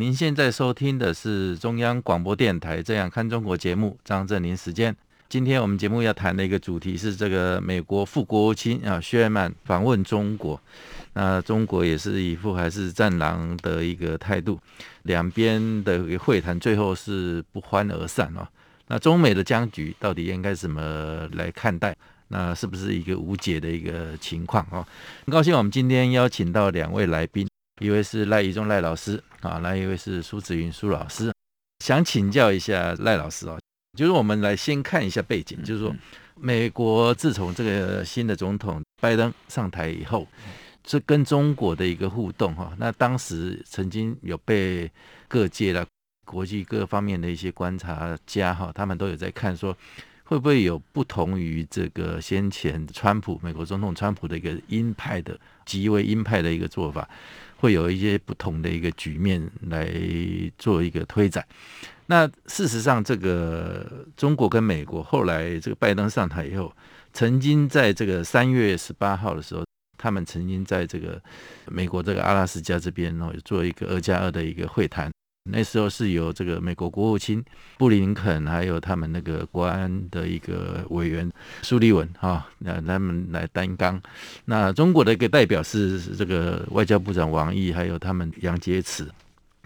您现在收听的是中央广播电台《这样看中国》节目，张正霖时间。今天我们节目要谈的一个主题是这个美国副国务卿啊薛曼访问中国，那中国也是一副还是战狼的一个态度，两边的会谈最后是不欢而散哦。那中美的僵局到底应该怎么来看待？那是不是一个无解的一个情况啊？很高兴我们今天邀请到两位来宾，一位是赖以中赖老师啊，那一位是苏子云苏老师，想请教一下赖老师啊。就是我们来先看一下背景，就是说，美国自从这个新的总统拜登上台以后，这跟中国的一个互动哈，那当时曾经有被各界的国际各方面的一些观察家哈，他们都有在看说，会不会有不同于这个先前川普美国总统川普的一个鹰派的极为鹰派的一个做法，会有一些不同的一个局面来做一个推展。那事实上，这个中国跟美国后来这个拜登上台以后，曾经在这个三月十八号的时候，他们曾经在这个美国这个阿拉斯加这边哦，做一个二加二的一个会谈。那时候是由这个美国国务卿布林肯，还有他们那个国安的一个委员苏利文哈，那他们来担纲。那中国的一个代表是这个外交部长王毅，还有他们杨洁篪。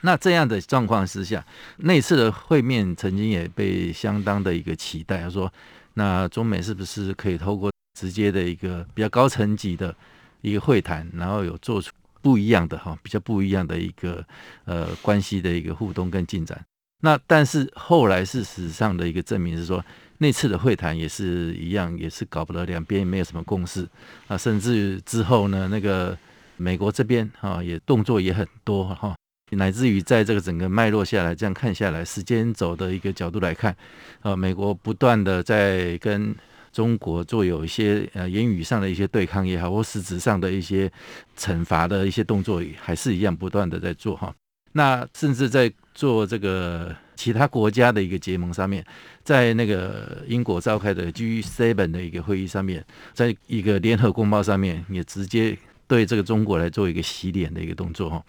那这样的状况之下，那次的会面曾经也被相当的一个期待，他说，那中美是不是可以透过直接的一个比较高层级的一个会谈，然后有做出不一样的哈，比较不一样的一个呃关系的一个互动跟进展？那但是后来事实上的一个证明是说，那次的会谈也是一样，也是搞不得，两边也没有什么共识啊，甚至之后呢，那个美国这边哈也动作也很多哈。乃至于在这个整个脉络下来，这样看下来，时间轴的一个角度来看，呃，美国不断的在跟中国做有一些呃言语上的一些对抗也好，或实质上的一些惩罚的一些动作，还是一样不断的在做哈。那甚至在做这个其他国家的一个结盟上面，在那个英国召开的 G7 的一个会议上面，在一个联合公报上面，也直接对这个中国来做一个洗脸的一个动作哈。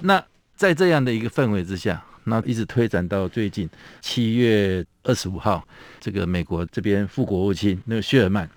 那在这样的一个氛围之下，那一直推展到最近七月二十五号，这个美国这边副国务卿那个谢尔曼，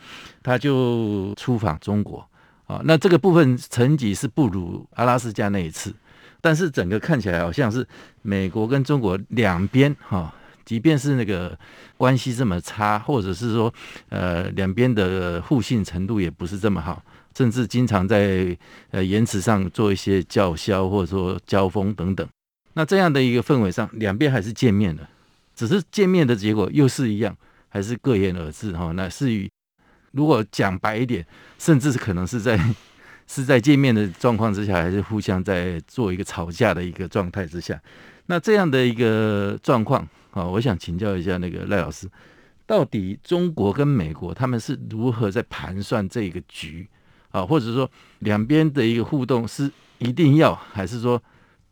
他就出访中国啊。那这个部分成绩是不如阿拉斯加那一次，但是整个看起来好像是美国跟中国两边哈，即便是那个关系这么差，或者是说呃两边的互信程度也不是这么好。甚至经常在呃言辞上做一些叫嚣，或者说交锋等等。那这样的一个氛围上，两边还是见面了，只是见面的结果又是一样，还是各言而至哈。那是与如果讲白一点，甚至是可能是在 是在见面的状况之下，还是互相在做一个吵架的一个状态之下。那这样的一个状况啊，我想请教一下那个赖老师，到底中国跟美国他们是如何在盘算这个局？啊，或者说两边的一个互动是一定要，还是说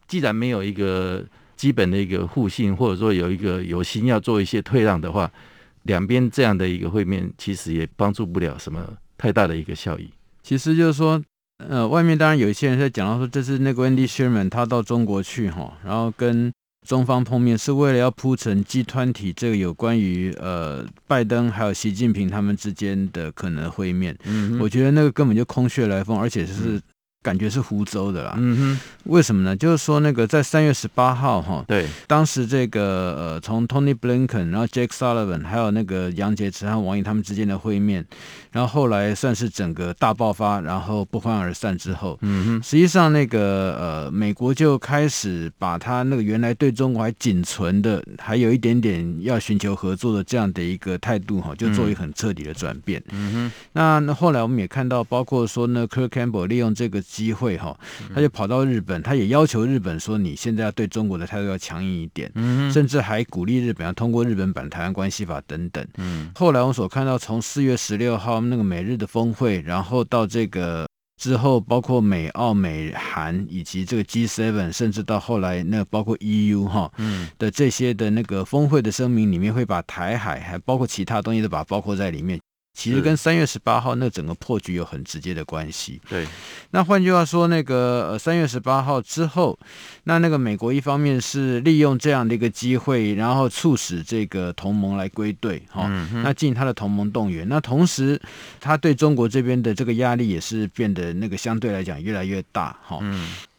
既然没有一个基本的一个互信，或者说有一个有心要做一些退让的话，两边这样的一个会面，其实也帮助不了什么太大的一个效益。其实就是说，呃，外面当然有一些人在讲到说，这是那个 Wendy Sherman 他到中国去哈，然后跟。中方碰面是为了要铺成 G 团体这个有关于呃拜登还有习近平他们之间的可能会面，嗯，我觉得那个根本就空穴来风，而且是。感觉是湖州的啦，嗯哼，为什么呢？就是说那个在三月十八号哈，对，当时这个呃，从 Tony Blinken，然后 Jake Sullivan，还有那个杨洁篪和王毅他们之间的会面，然后后来算是整个大爆发，然后不欢而散之后，嗯哼，实际上那个呃，美国就开始把他那个原来对中国还仅存的，还有一点点要寻求合作的这样的一个态度哈，就做一个很彻底的转变，嗯哼，那那后来我们也看到，包括说呢，Kirk Campbell 利用这个。机会哈，他就跑到日本，他也要求日本说，你现在要对中国的态度要强硬一点，嗯，甚至还鼓励日本要通过日本版台湾关系法等等。嗯，后来我所看到，从四月十六号那个美日的峰会，然后到这个。之后，包括美、澳、美、韩以及这个 G7，甚至到后来那包括 EU 哈，嗯的这些的那个峰会的声明里面，会把台海还包括其他东西都把它包括在里面。其实跟三月十八号那整个破局有很直接的关系。对，那换句话说，那个呃三月十八号之后，那那个美国一方面是利用这样的一个机会，然后促使这个同盟来归队，哈，那进他的同盟动员。那同时，他对中国这边的这个压力也是变得那个相对来讲越来越大，哈。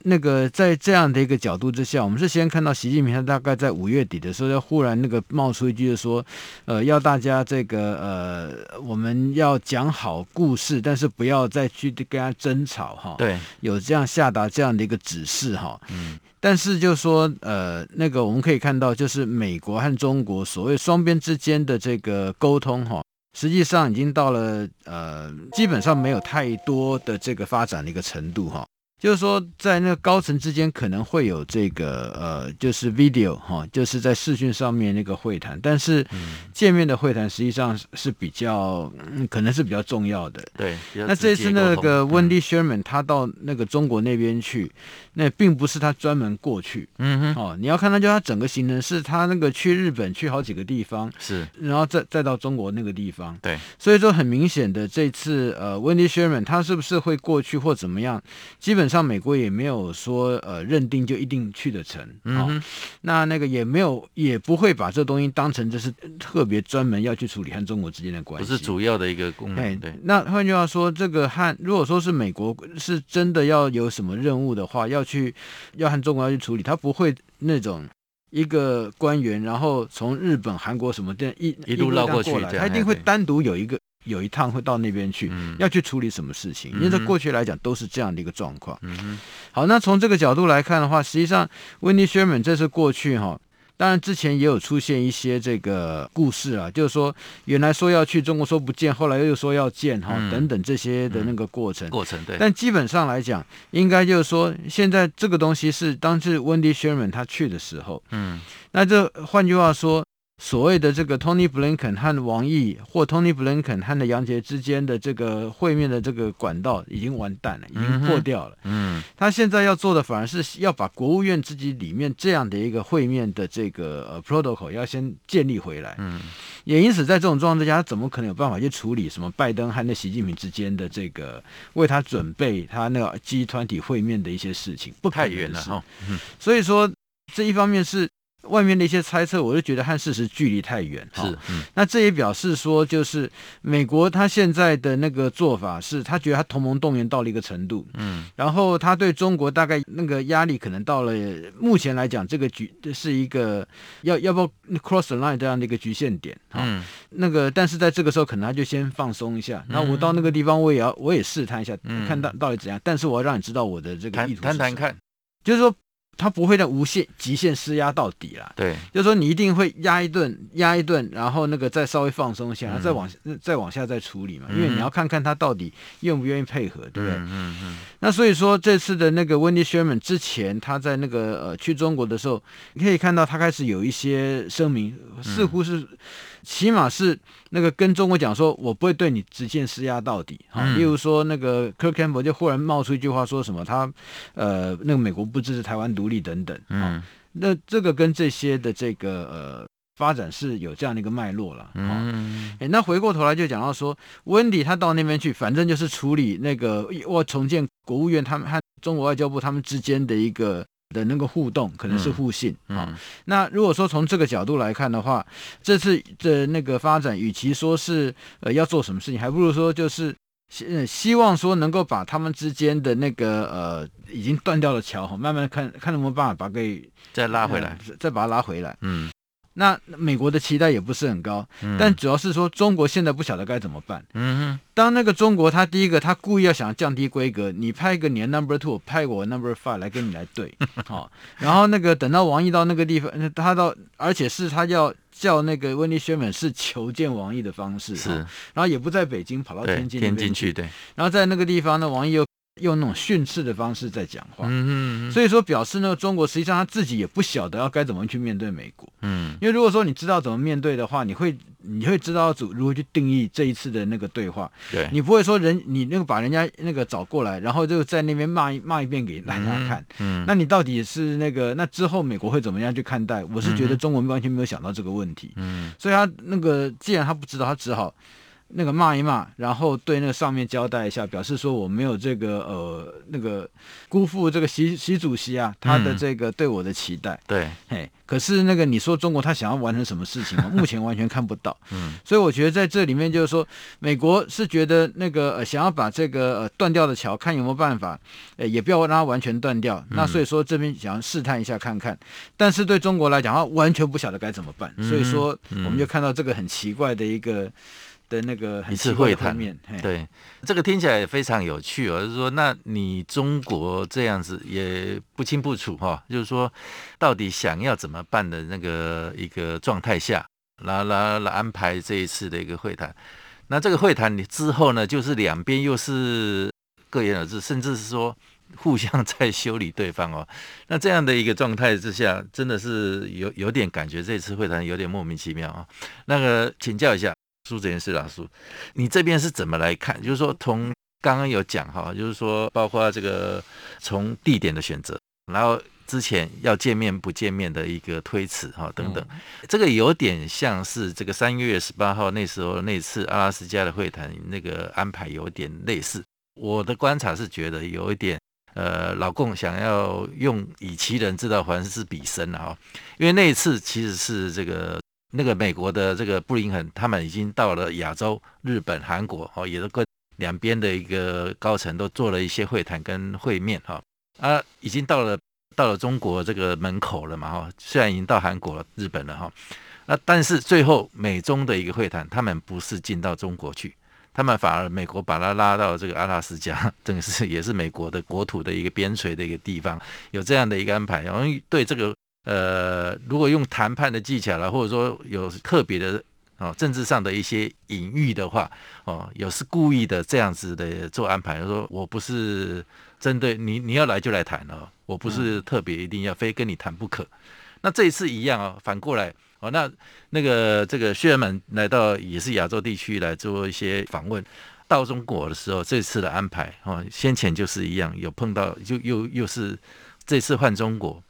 那个在这样的一个角度之下，我们是先看到习近平他大概在五月底的时候，要忽然那个冒出一句就说，呃，要大家这个呃，我们要讲好故事，但是不要再去跟他争吵哈。对，有这样下达这样的一个指示哈。嗯。但是就说呃，那个我们可以看到，就是美国和中国所谓双边之间的这个沟通哈，实际上已经到了呃，基本上没有太多的这个发展的一个程度哈。就是说，在那个高层之间可能会有这个呃，就是 video 哈，就是在视讯上面那个会谈，但是见面的会谈实际上是比较，嗯，可能是比较重要的。对，那这次那个 Wendy Sherman 他到那个中国那边去，那并不是他专门过去，嗯哼，哦，你要看他就他整个行程是他那个去日本去好几个地方，是，然后再再到中国那个地方，对，所以说很明显的这次呃 Wendy Sherman 他是不是会过去或怎么样，基本。上美国也没有说呃认定就一定去得成，嗯、哦，那那个也没有也不会把这东西当成这是特别专门要去处理和中国之间的关系，不是主要的一个功能。对，对那换句话说，这个和如果说是美国是真的要有什么任务的话，要去要和中国要去处理，他不会那种一个官员然后从日本、韩国什么的一一路绕过去，他一定会单独有一个。有一趟会到那边去，要去处理什么事情？因为在过去来讲都是这样的一个状况。好，那从这个角度来看的话，实际上温迪·薛尔曼这次过去哈，当然之前也有出现一些这个故事啊，就是说原来说要去中国说不见，后来又说要见哈，等等这些的那个过程。过程对。但基本上来讲，应该就是说现在这个东西是当时温迪·尔 n 他去的时候，嗯，那这换句话说。所谓的这个 Tony Blinken 和王毅，或 Tony Blinken 和的杨洁之间的这个会面的这个管道已经完蛋了，已经破掉了。嗯，他现在要做的反而是要把国务院自己里面这样的一个会面的这个呃 protocol 要先建立回来。嗯，也因此在这种状况之下，他怎么可能有办法去处理什么拜登和那习近平之间的这个为他准备他那个 G20 会面的一些事情？不太远了哈。嗯，所以说这一方面是。外面的一些猜测，我就觉得和事实距离太远。是，嗯，那这也表示说，就是美国他现在的那个做法是，他觉得他同盟动员到了一个程度，嗯，然后他对中国大概那个压力可能到了目前来讲，这个局是一个要要不要 cross the line 这样的一个局限点，嗯，那个但是在这个时候，可能他就先放松一下，那我到那个地方，我也要我也试探一下，看到到底怎样，但是我要让你知道我的这个意图，谈谈看，就是说。他不会在无限极限施压到底啦，对，就是说你一定会压一顿，压一顿，然后那个再稍微放松一下，然后再往再往下再处理嘛，因为你要看看他到底愿不愿意配合，对不对？嗯嗯嗯。那所以说这次的那个 Wendy Sherman 之前他在那个呃去中国的时候，你可以看到他开始有一些声明，似乎是。起码是那个跟中国讲说，我不会对你直线施压到底。哈、嗯，例如说那个 Kirk Campbell 就忽然冒出一句话，说什么他呃那个美国不支持台湾独立等等。嗯，那这个跟这些的这个呃发展是有这样的一个脉络了。嗯，哎，那回过头来就讲到说，温迪他到那边去，反正就是处理那个我重建国务院他们和中国外交部他们之间的一个。的那个互动可能是互信啊、嗯嗯。那如果说从这个角度来看的话，这次的那个发展，与其说是呃要做什么事情，还不如说就是希希望说能够把他们之间的那个呃已经断掉的桥，慢慢看看能不能办法把给再拉回来、呃，再把它拉回来。嗯。那美国的期待也不是很高，嗯、但主要是说中国现在不晓得该怎么办。嗯哼，当那个中国他第一个他故意要想降低规格，你派一个你的 number two，派我 number five 来跟你来对，好、哦，然后那个等到王毅到那个地方，他到而且是他要叫那个温迪薛门是求见王毅的方式，是、哦，然后也不在北京，跑到天津天津去，对，然后在那个地方呢，王毅又用那种训斥的方式在讲话，嗯嗯嗯，所以说表示呢，中国实际上他自己也不晓得要该怎么去面对美国，嗯，因为如果说你知道怎么面对的话，你会你会知道如何去定义这一次的那个对话，对，你不会说人你那个把人家那个找过来，然后就在那边骂一骂一遍给大家看，嗯，嗯，那你到底是那个那之后美国会怎么样去看待？我是觉得中国完全没有想到这个问题，嗯，所以他那个既然他不知道，他只好。那个骂一骂，然后对那个上面交代一下，表示说我没有这个呃那个辜负这个习习主席啊他的这个对我的期待。对、嗯，嘿，可是那个你说中国他想要完成什么事情吗？目前完全看不到。嗯，所以我觉得在这里面就是说，美国是觉得那个呃想要把这个呃断掉的桥，看有没有办法，呃也不要让它完全断掉。那所以说这边想要试探一下看看，但是对中国来讲，他完全不晓得该怎么办。所以说我们就看到这个很奇怪的一个。的那个一次会谈，嘿对，这个听起来也非常有趣哦。就是说，那你中国这样子也不清不楚哈、哦，就是说，到底想要怎么办的那个一个状态下，来来来安排这一次的一个会谈。那这个会谈你之后呢，就是两边又是各言而志，甚至是说互相在修理对方哦。那这样的一个状态之下，真的是有有点感觉，这次会谈有点莫名其妙啊、哦。那个请教一下。苏子元是老师，你这边是怎么来看？就是说，从刚刚有讲哈，就是说，包括这个从地点的选择，然后之前要见面不见面的一个推辞哈等等，这个有点像是这个三月十八号那时候那次阿拉斯加的会谈那个安排有点类似。我的观察是觉得有一点，呃，老共想要用以其人之道还施彼身啊，因为那一次其实是这个。那个美国的这个布林肯，他们已经到了亚洲、日本、韩国，哦，也都跟两边的一个高层都做了一些会谈跟会面，哈，啊，已经到了到了中国这个门口了嘛，哈，虽然已经到韩国了、日本了，哈，那但是最后美中的一个会谈，他们不是进到中国去，他们反而美国把他拉到这个阿拉斯加，这个是也是美国的国土的一个边陲的一个地方，有这样的一个安排，然后对这个。呃，如果用谈判的技巧了，或者说有特别的哦，政治上的一些隐喻的话，哦，有是故意的这样子的做安排，说我不是针对你，你要来就来谈哦，我不是特别一定要非跟你谈不可。那这一次一样哦，反过来哦，那那个这个薛尔曼来到也是亚洲地区来做一些访问，到中国的时候，这次的安排哦，先前就是一样，有碰到就又又是这次换中国。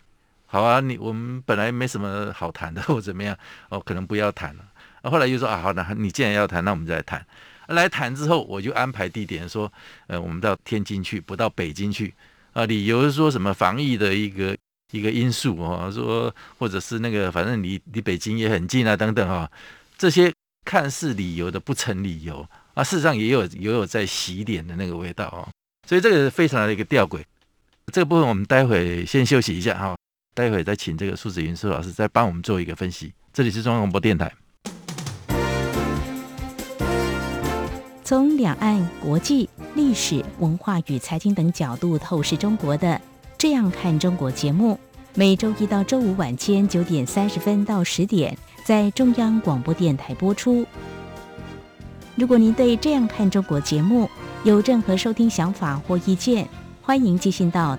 好啊，你我们本来没什么好谈的，或怎么样 哦，可能不要谈了。后来又说啊，好的，你既然要谈，那我们再来谈。来谈之后，我就安排地点说，呃，我们到天津去，不到北京去啊。理由是说什么防疫的一个一个因素啊，说或者是那个反正离离北京也很近啊，等等啊，这些看似理由的不成理由啊，事实上也有也有在洗脸的那个味道啊。所以这个非常的一个吊诡。这个部分我们待会先休息一下哈。待会再请这个苏紫云苏老师再帮我们做一个分析。这里是中央广播电台。从两岸、国际、历史文化与财经等角度透视中国的《这样看中国》节目，每周一到周五晚间九点三十分到十点在中央广播电台播出。如果您对《这样看中国》节目有任何收听想法或意见，欢迎寄信到。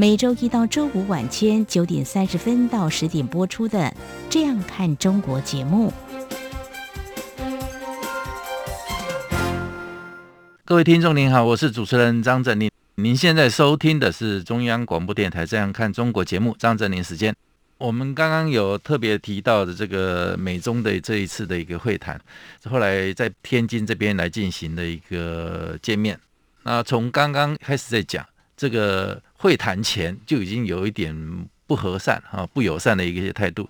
每周一到周五晚间九点三十分到十点播出的《这样看中国》节目。各位听众您好，我是主持人张正霖。您现在收听的是中央广播电台《这样看中国》节目，张正霖时间。我们刚刚有特别提到的这个美中的这一次的一个会谈，后来在天津这边来进行的一个见面。那从刚刚开始在讲。这个会谈前就已经有一点不和善啊、不友善的一个态度。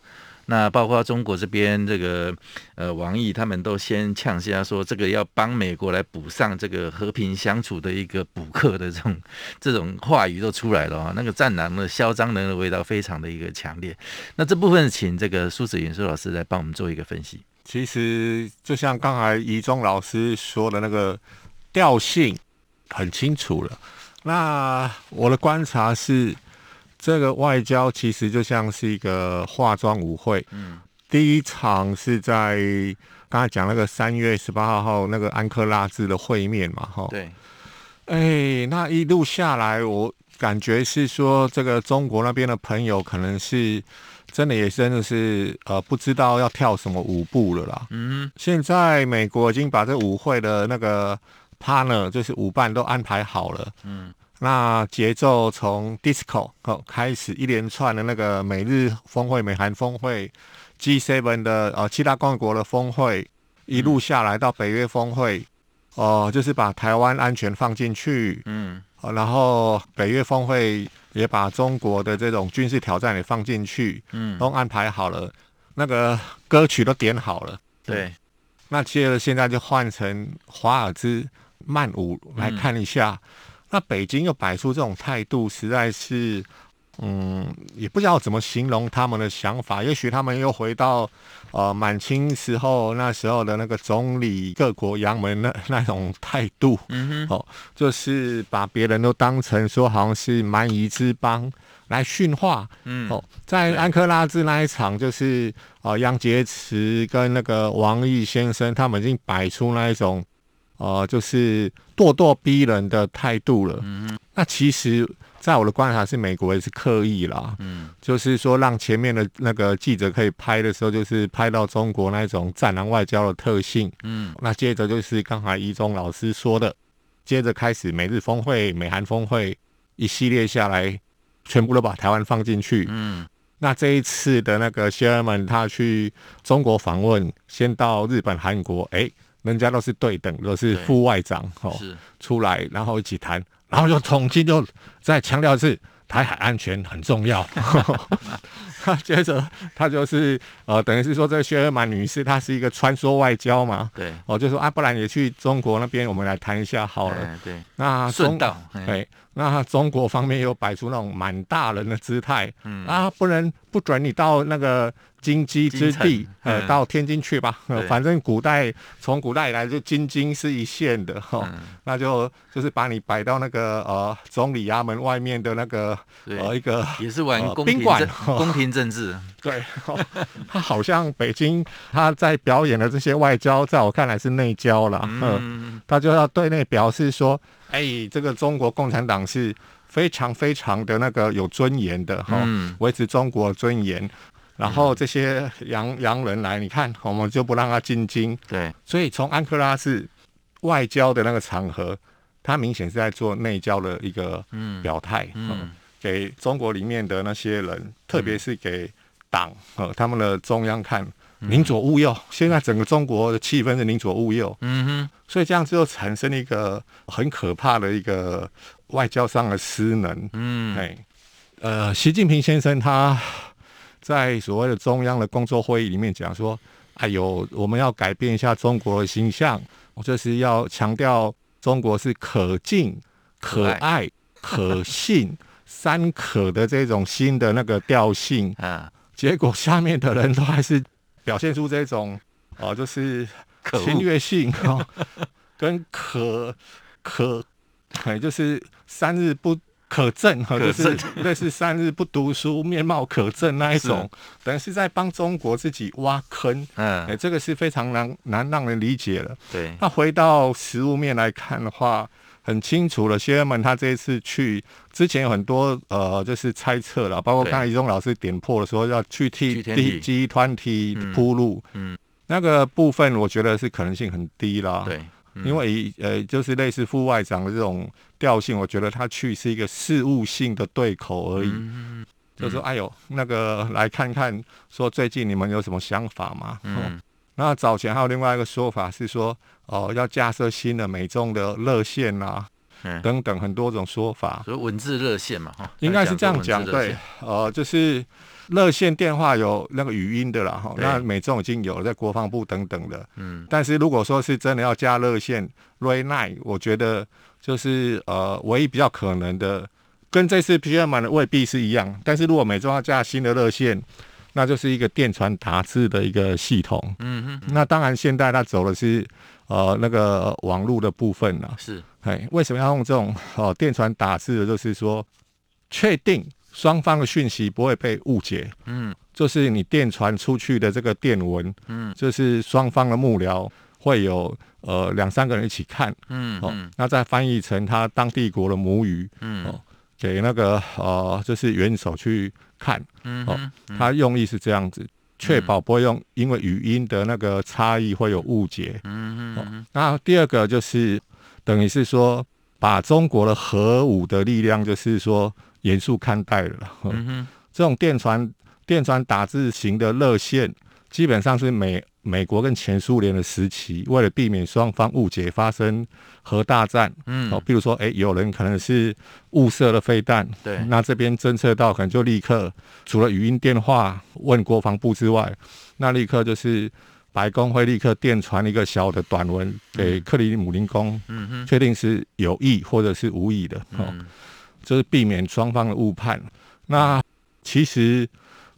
那包括中国这边这个呃王毅他们都先呛下说，这个要帮美国来补上这个和平相处的一个补课的这种 这种话语都出来了啊，那个战狼的嚣张人的味道非常的一个强烈。那这部分请这个苏子云苏老师来帮我们做一个分析。其实就像刚才宜中老师说的那个调性很清楚了。那我的观察是，这个外交其实就像是一个化妆舞会。嗯，第一场是在刚才讲那个三月十八号号那个安克拉治的会面嘛，哈。对。哎，那一路下来，我感觉是说，这个中国那边的朋友可能是真的也真的是呃不知道要跳什么舞步了啦。嗯。现在美国已经把这舞会的那个。Partner 就是舞伴都安排好了，嗯，那节奏从 disco 哦开始，一连串的那个美日峰会、美韩峰会、G7 的呃七大工业国的峰会，一路下来到北约峰会，哦、呃，就是把台湾安全放进去，嗯、呃，然后北约峰会也把中国的这种军事挑战也放进去，嗯，都安排好了，那个歌曲都点好了，对，那接着现在就换成华尔兹。慢舞来看一下，嗯、那北京又摆出这种态度，实在是，嗯，也不知道怎么形容他们的想法。也许他们又回到呃满清时候那时候的那个总理各国洋门那 那种态度，嗯哼，哦，就是把别人都当成说好像是蛮夷之邦来驯化，嗯，哦，在安克拉治那一场，就是呃杨洁篪跟那个王毅先生他们已经摆出那一种。哦、呃，就是咄咄逼人的态度了。嗯，那其实，在我的观察是，美国也是刻意啦。嗯，就是说，让前面的那个记者可以拍的时候，就是拍到中国那种战狼外交的特性。嗯，那接着就是刚才一中老师说的，接着开始美日峰会、美韩峰会一系列下来，全部都把台湾放进去。嗯，那这一次的那个谢尔曼他去中国访问，先到日本、韩国，哎。人家都是对等，都是副外长哦，出来然后一起谈，然后就重新就再强调是台海安全很重要。他接着他就是呃，等于是说这个薛尔曼女士她是一个穿梭外交嘛，对，哦，就说啊，不然也去中国那边，我们来谈一下好了。对，对。那顺道，对，那中国方面又摆出那种满大人的姿态，嗯啊，不能不准你到那个。京畿之地，呃，到天津去吧。呃，反正古代从古代以来就京津是一线的哈，嗯、那就就是把你摆到那个呃总理衙门外面的那个呃一个也是玩宫廷政宫廷政治。对，他好像北京他在表演的这些外交，在我看来是内交了。嗯，他就要对内表示说，哎，这个中国共产党是非常非常的那个有尊严的哈，维持中国尊严。然后这些洋洋人来，你看，我们就不让他进京。对，所以从安克拉是外交的那个场合，他明显是在做内交的一个表态，嗯，嗯，给中国里面的那些人，特别是给党和他们的中央看，宁左勿右。现在整个中国的气氛是宁左勿右，嗯哼，所以这样子就产生了一个很可怕的一个外交上的失能。嗯，哎，呃，习近平先生他。在所谓的中央的工作会议里面讲说：“哎呦，我们要改变一下中国的形象，我就是要强调中国是可敬、可爱、可信 三可的这种新的那个调性。”啊，结果下面的人都还是表现出这种哦、呃，就是侵略性哦，跟可可，哎，就是三日不。可憎哈，就是类似三日不读书，面貌可憎那一种，等于是在帮中国自己挖坑。嗯，哎，这个是非常难难让人理解的。对，那回到实物面来看的话，很清楚了。学员们他这一次去之前有很多呃，就是猜测了，包括刚才一中老师点破的时候要去替地基团体铺路，嗯，那个部分我觉得是可能性很低啦。对。因为呃，就是类似副外长的这种调性，我觉得他去是一个事务性的对口而已。嗯、就说哎呦，那个来看看，说最近你们有什么想法吗？嗯，那早前还有另外一个说法是说，哦、呃，要架设新的美中的热线呐、啊。嗯，等等很多种说法。所以文字热线嘛，哈，应该是这样讲，对，呃，就是热线电话有那个语音的啦，哈，那美中已经有了，在国防部等等的，嗯，但是如果说是真的要加热线 Red Line，我觉得就是呃，唯一比较可能的，跟这次 PM 的未必是一样，但是如果美中要加新的热线。那就是一个电传打字的一个系统，嗯哼，那当然现在它走的是呃那个网络的部分呢，是，哎，为什么要用这种呃电传打字的？就是说确定双方的讯息不会被误解，嗯，就是你电传出去的这个电文，嗯，就是双方的幕僚会有呃两三个人一起看，嗯，哦，那再翻译成他当地国的母语，嗯，哦，给那个呃就是元首去。看，哦，他用意是这样子，确保不会用因为语音的那个差异会有误解。嗯嗯。那第二个就是等于是说，把中国的核武的力量，就是说严肃看待了。嗯哼。这种电传电传打字型的热线，基本上是美美国跟前苏联的时期，为了避免双方误解发生核大战，嗯，哦，比如说，哎，有人可能是误射了飞弹，对，那这边侦测到，可能就立刻除了语音电话问国防部之外，那立刻就是白宫会立刻电传一个小的短文给克里姆林宫，嗯哼，确定是有意或者是无意的，哦，嗯，就是避免双方的误判。那其实。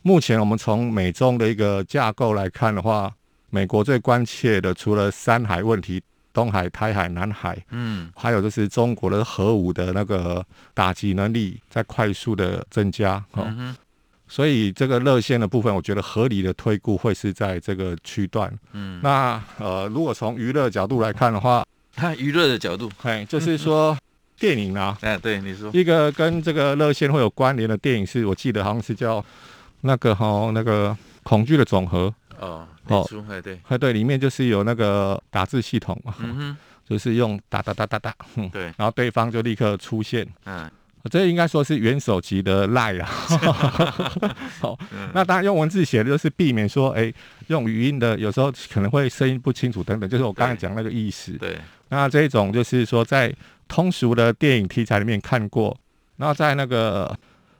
目前我们从美中的一个架构来看的话，美国最关切的除了山海问题，东海、台海、南海，嗯，还有就是中国的核武的那个打击能力在快速的增加，哦，嗯，所以这个热线的部分，我觉得合理的推估会是在这个区段，嗯，那呃，如果从娱乐角度来看的话，看 娱乐的角度，哎，就是说电影啊，哎，对你说，一个跟这个热线会有关联的电影是，我记得好像是叫。那个哈，那个恐惧的总和哦，哦，哎对，哎对，里面就是有那个打字系统嘛，嗯哼，就是用哒哒哒哒哒，对，然后对方就立刻出现，嗯，这应该说是元首级的赖啊，好，那当然用文字写的就是避免说，哎，用语音的有时候可能会声音不清楚等等，就是我刚才讲那个意思，对，那这种就是说在通俗的电影题材里面看过，然后在那个。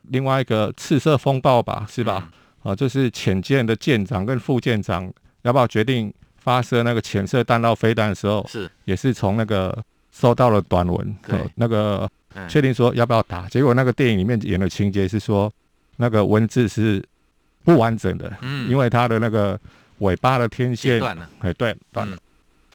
另外一个赤色风暴吧，是吧？嗯、啊，就是潜舰的舰长跟副舰长要不要决定发射那个潜射弹道飞弹的时候，是也是从那个收到了短文，对、啊，那个确定说要不要打。结果那个电影里面演的情节是说，那个文字是不完整的，嗯，因为它的那个尾巴的天线断了，哎，对，断了。嗯、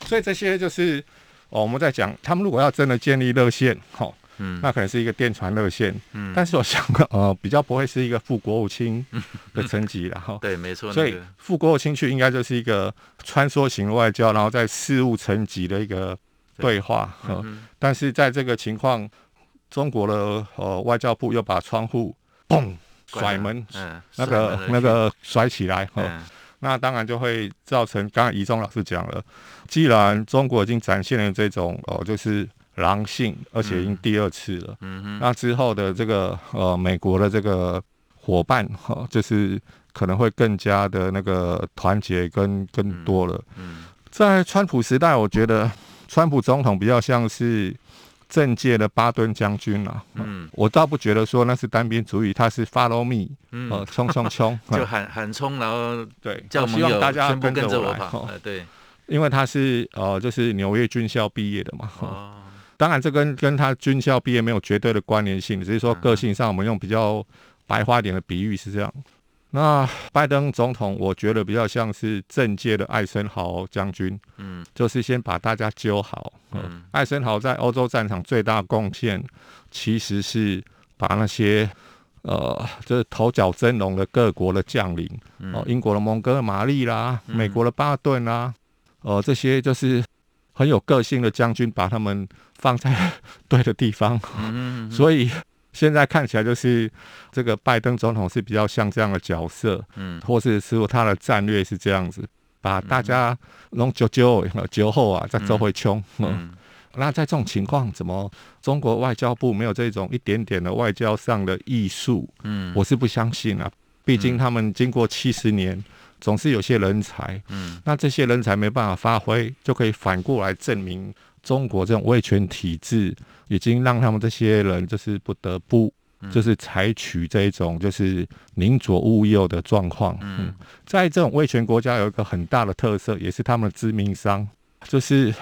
所以这些就是、哦、我们在讲，他们如果要真的建立热线，好、哦。嗯，那可能是一个电传热线，嗯，但是我想，呃，比较不会是一个副国务卿 的层级然后。对，没错。所以副国务卿去应该就是一个穿梭型外交，然后在事务层级的一个对话。嗯，但是在这个情况，中国的呃外交部又把窗户嘣甩门，嗯，那个那个甩起来，嗯，那当然就会造成刚刚宜中老师讲了，既然中国已经展现了这种哦，就是。狼性，而且已经第二次了。嗯哼，那之后的这个呃，美国的这个伙伴哈、呃，就是可能会更加的那个团结跟更多了。嗯，在川普时代，我觉得川普总统比较像是政界的巴顿将军啊。嗯，我倒不觉得说那是单边主义，他是 follow me，呃，冲冲冲，就喊喊冲，然后对，叫希望大家跟着我跑。对，因为他是呃，就是纽约军校毕业的嘛。哦。当然，这跟跟他军校毕业没有绝对的关联性，只是说个性上，我们用比较白话一点的比喻是这样。那拜登总统，我觉得比较像是政界的艾森豪将军，嗯，就是先把大家揪好。嗯，艾森豪在欧洲战场最大贡献，其实是把那些呃，就是头角峥嵘的各国的将领，哦，英国的蒙哥马利啦，美国的巴顿啦，呃，这些就是。很有个性的将军，把他们放在对的地方，嗯。嗯，所以现在看起来就是这个拜登总统是比较像这样的角色，嗯，或是说他的战略是这样子，把大家弄揪揪揪后啊，再周回冲，嗯，那在这种情况，怎么中国外交部没有这种一点点的外交上的艺术？嗯，我是不相信啊，毕竟他们经过七十年。总是有些人才，嗯，那这些人才没办法发挥，就可以反过来证明中国这种威权体制已经让他们这些人就是不得不就是采取这一种就是宁左勿右的状况。嗯，在这种威权国家有一个很大的特色，也是他们的致命伤，就是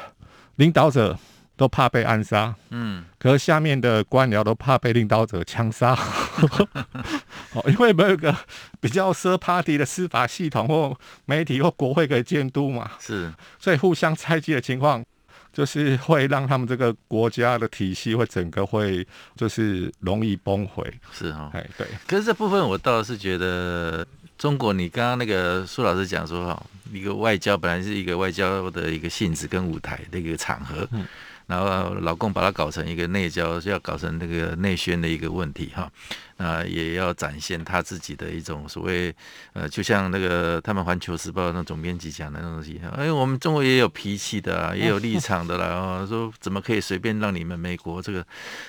领导者都怕被暗杀。嗯，可是下面的官僚都怕被领导者枪杀。哦，因为没有一个比较 third party 的司法系统或媒体或国会可以监督嘛。是，所以互相猜忌的情况。就是会让他们这个国家的体系会整个会就是容易崩毁，是哈、哦，哎对。可是这部分我倒是觉得，中国你刚刚那个苏老师讲说哈，一个外交本来是一个外交的一个性质跟舞台的一个场合。嗯然后老共把它搞成一个内交，是要搞成那个内宣的一个问题哈，那也要展现他自己的一种所谓呃，就像那个他们《环球时报》那总编辑讲的那东西，哎，我们中国也有脾气的啊，也有立场的啦，哦，说怎么可以随便让你们美国这个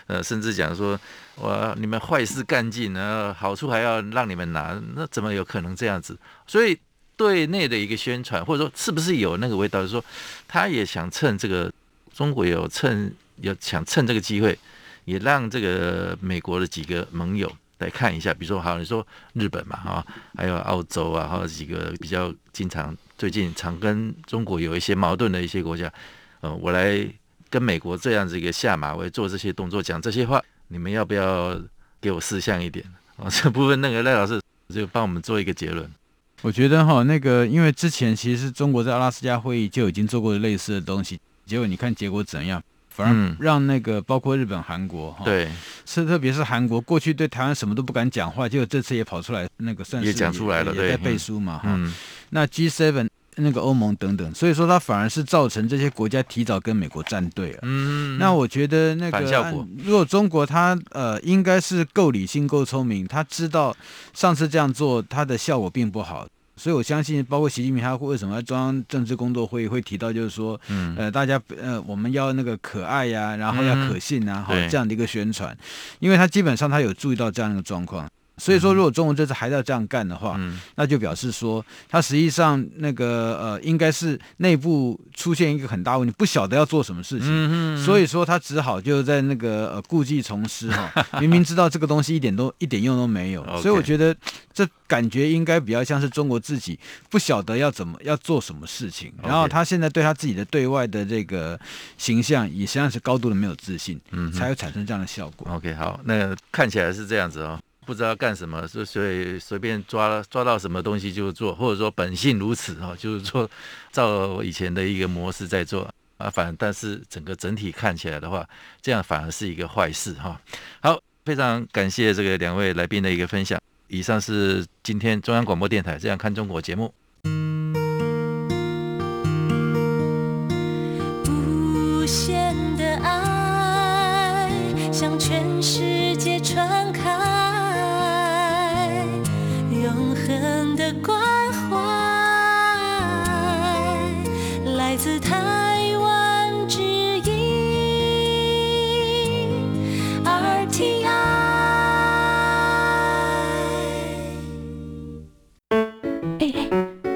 呃，甚至讲说我，你们坏事干尽，然后好处还要让你们拿，那怎么有可能这样子？所以对内的一个宣传，或者说是不是有那个味道，就是说他也想趁这个。中国有趁有想趁这个机会，也让这个美国的几个盟友来看一下，比如说，好，你说日本嘛，哈，还有澳洲啊，还有几个比较经常最近常跟中国有一些矛盾的一些国家，呃，我来跟美国这样子一个下马威，做这些动作，讲这些话，你们要不要给我识相一点？啊，这部分那个赖老师就帮我们做一个结论。我觉得哈，那个因为之前其实中国在阿拉斯加会议就已经做过类似的东西。结果你看结果怎样？反而让那个包括日本、韩国哈，对，是特别是韩国过去对台湾什么都不敢讲话，结果这次也跑出来那个算是也讲出来了，对在背书嘛哈。嗯，那 G7 那个欧盟等等，所以说它反而是造成这些国家提早跟美国站队了。嗯，那我觉得那个效果，如果中国它呃应该是够理性、够聪明，他知道上次这样做它的效果并不好。所以，我相信，包括习近平，他为什么在中央政治工作会议会提到，就是说，嗯，呃，大家，呃，我们要那个可爱呀、啊，然后要可信啊，好、嗯、这样的一个宣传，因为他基本上他有注意到这样的一个状况。所以说，如果中国这次还要这样干的话，嗯、那就表示说，他实际上那个呃，应该是内部出现一个很大问题，不晓得要做什么事情。嗯嗯嗯、所以说，他只好就在那个呃故技重施哈，明明知道这个东西一点都一点用都没有。所以我觉得这感觉应该比较像是中国自己不晓得要怎么要做什么事情，然后他现在对他自己的对外的这个形象也实际上是高度的没有自信，嗯，才会产生这样的效果。OK，好，那看起来是这样子哦。不知道干什么，就所以随便抓抓到什么东西就做，或者说本性如此哈，就是说照以前的一个模式在做啊。反但是整个整体看起来的话，这样反而是一个坏事哈。好，非常感谢这个两位来宾的一个分享。以上是今天中央广播电台《这样看中国》节目。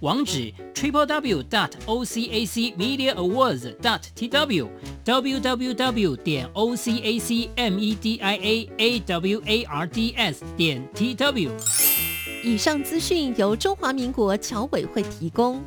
网址：triple w dot o c a c media awards dot t w w w w 点 o c a c m e d i a a w a r d s 点 t w。以上资讯由中华民国侨委会提供。